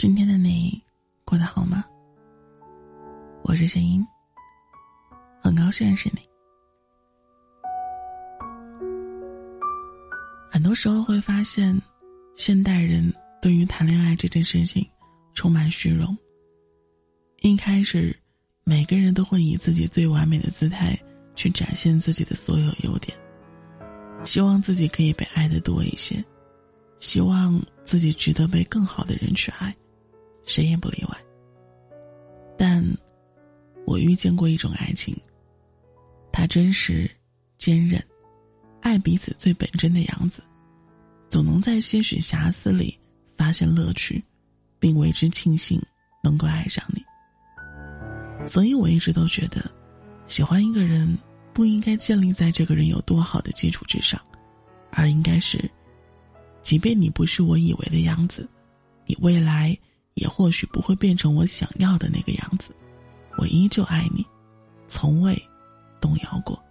今天的你过得好吗？我是谢英，很高兴认识你。很多时候会发现，现代人对于谈恋爱这件事情充满虚荣。一开始，每个人都会以自己最完美的姿态去展现自己的所有优点，希望自己可以被爱的多一些。希望自己值得被更好的人去爱，谁也不例外。但，我遇见过一种爱情。它真实、坚韧，爱彼此最本真的样子，总能在些许瑕疵里发现乐趣，并为之庆幸能够爱上你。所以我一直都觉得，喜欢一个人不应该建立在这个人有多好的基础之上，而应该是。即便你不是我以为的样子，你未来也或许不会变成我想要的那个样子，我依旧爱你，从未动摇过。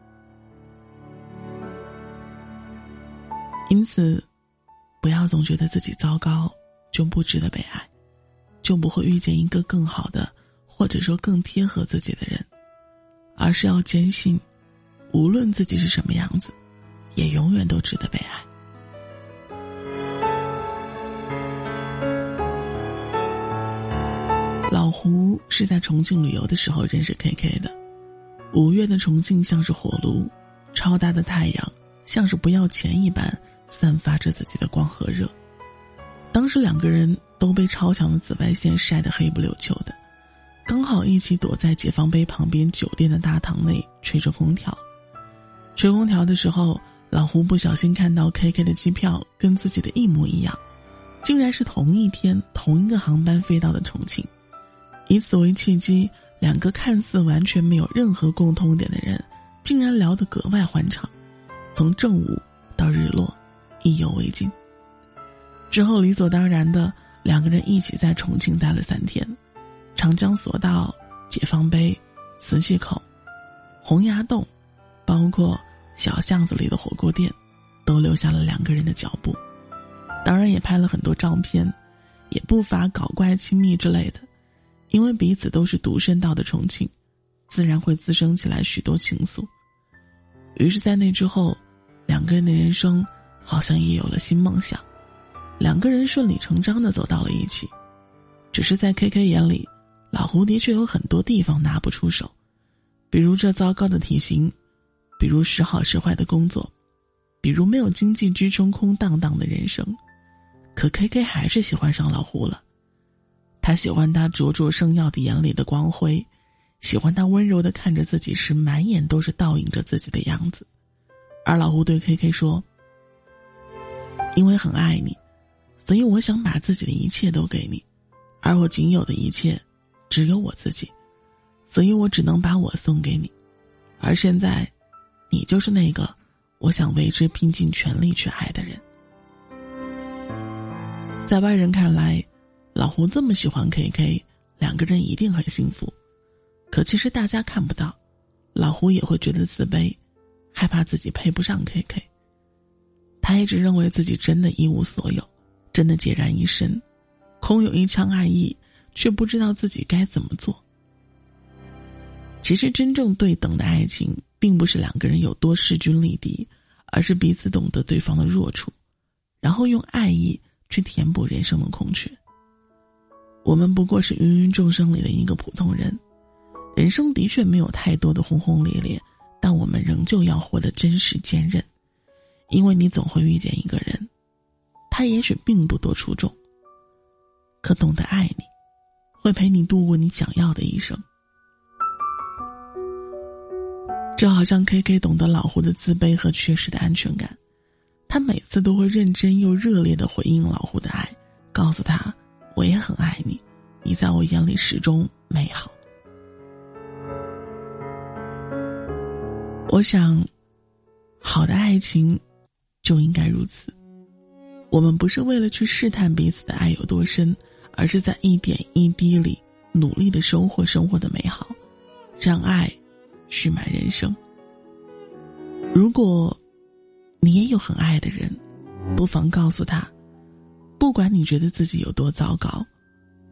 因此，不要总觉得自己糟糕就不值得被爱，就不会遇见一个更好的，或者说更贴合自己的人，而是要坚信，无论自己是什么样子，也永远都值得被爱。老胡是在重庆旅游的时候认识 K K 的。五月的重庆像是火炉，超大的太阳像是不要钱一般散发着自己的光和热。当时两个人都被超强的紫外线晒得黑不溜秋的，刚好一起躲在解放碑旁边酒店的大堂内吹着空调。吹空调的时候，老胡不小心看到 K K 的机票跟自己的一模一样，竟然是同一天同一个航班飞到的重庆。以此为契机，两个看似完全没有任何共通点的人，竟然聊得格外欢畅，从正午到日落，意犹未尽。之后理所当然的，两个人一起在重庆待了三天，长江索道、解放碑、磁器口、洪崖洞，包括小巷子里的火锅店，都留下了两个人的脚步。当然也拍了很多照片，也不乏搞怪亲密之类的。因为彼此都是独身到的重庆，自然会滋生起来许多情愫。于是，在那之后，两个人的人生好像也有了新梦想，两个人顺理成章的走到了一起。只是在 K K 眼里，老胡的确有很多地方拿不出手，比如这糟糕的体型，比如时好时坏的工作，比如没有经济支撑空荡荡的人生。可 K K 还是喜欢上老胡了。他喜欢他灼灼生耀的眼里的光辉，喜欢他温柔的看着自己时满眼都是倒映着自己的样子，而老胡对 K K 说：“因为很爱你，所以我想把自己的一切都给你，而我仅有的一切，只有我自己，所以我只能把我送给你，而现在，你就是那个我想为之拼尽全力去爱的人。”在外人看来。老胡这么喜欢 K K，两个人一定很幸福。可其实大家看不到，老胡也会觉得自卑，害怕自己配不上 K K。他一直认为自己真的一无所有，真的孑然一身，空有一腔爱意，却不知道自己该怎么做。其实真正对等的爱情，并不是两个人有多势均力敌，而是彼此懂得对方的弱处，然后用爱意去填补人生的空缺。我们不过是芸芸众生里的一个普通人，人生的确没有太多的轰轰烈烈，但我们仍旧要活得真实坚韧，因为你总会遇见一个人，他也许并不多出众，可懂得爱你，会陪你度过你想要的一生。就好像 K K 懂得老胡的自卑和缺失的安全感，他每次都会认真又热烈的回应老胡的爱，告诉他。我也很爱你，你在我眼里始终美好。我想，好的爱情就应该如此。我们不是为了去试探彼此的爱有多深，而是在一点一滴里努力的收获生活的美好，让爱蓄满人生。如果你也有很爱的人，不妨告诉他。不管你觉得自己有多糟糕，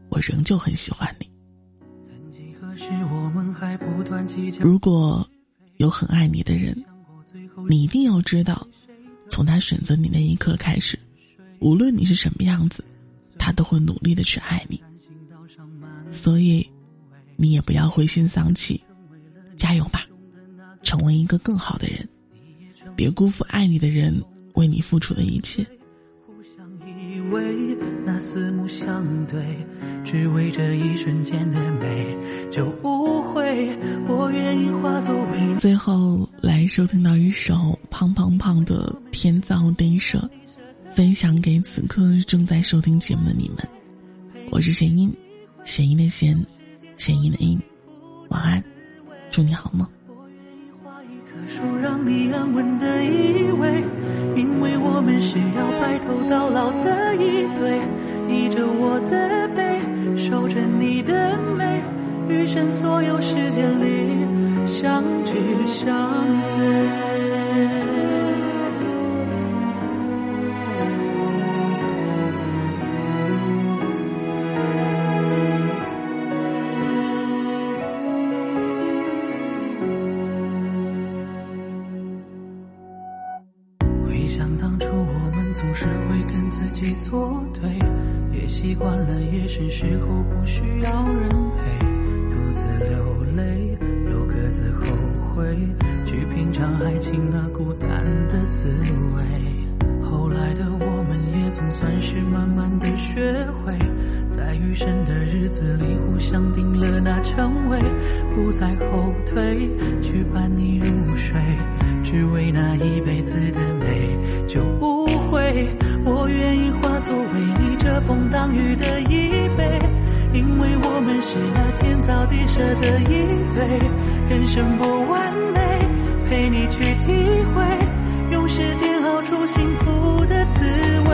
我仍旧很喜欢你。如果有很爱你的人，你一定要知道，从他选择你那一刻开始，无论你是什么样子，他都会努力的去爱你。所以，你也不要灰心丧气，加油吧，成为一个更好的人，别辜负爱你的人为你付出的一切。那四目相对，只为这一瞬间的美，就无悔我愿意化作为。最后来收听到一首胖胖胖的《天造地设》，分享给此刻正在收听节目的你们。我是弦音，弦音的弦，弦音的音。晚安，祝你好梦。因为我们是要白头到老的一对，倚着我的背，守着你的美，余生所有时间里相聚相随。回想当初，我们总是会跟自己作对。习惯了夜深时候不需要人陪，独自流泪，又各自后悔，去品尝爱情那孤单的滋味。后来的我们也总算是慢慢的学会，在余生的日子里互相定了那称谓，不再后退，去伴你入睡，只为那一辈子的美，就不会。我愿意化作为你遮风挡雨的一杯，因为我们是那天造地设的一对。人生不完美，陪你去体会，用时间熬出幸福的滋味。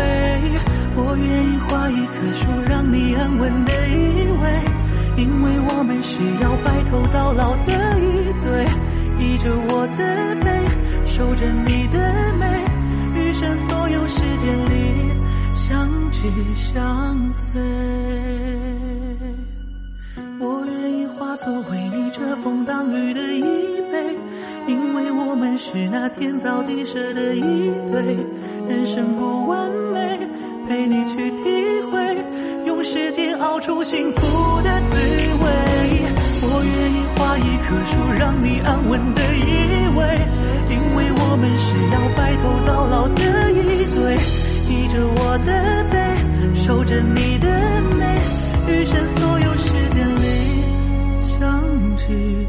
我愿意画一棵树，让你安稳的依偎，因为我们是要白头到老的一对。依着我的，守着你的美。余生所有时间里，相知相随。我愿意化作为你遮风挡雨的一杯，因为我们是那天造地设的一对。人生不完美，陪你去体会，用时间熬出幸福的滋味。我愿意画一棵树，让你安稳的依偎。因为我们是要白头到老的一对依着我的背守着你的美余生所有时间里相知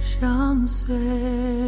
相随。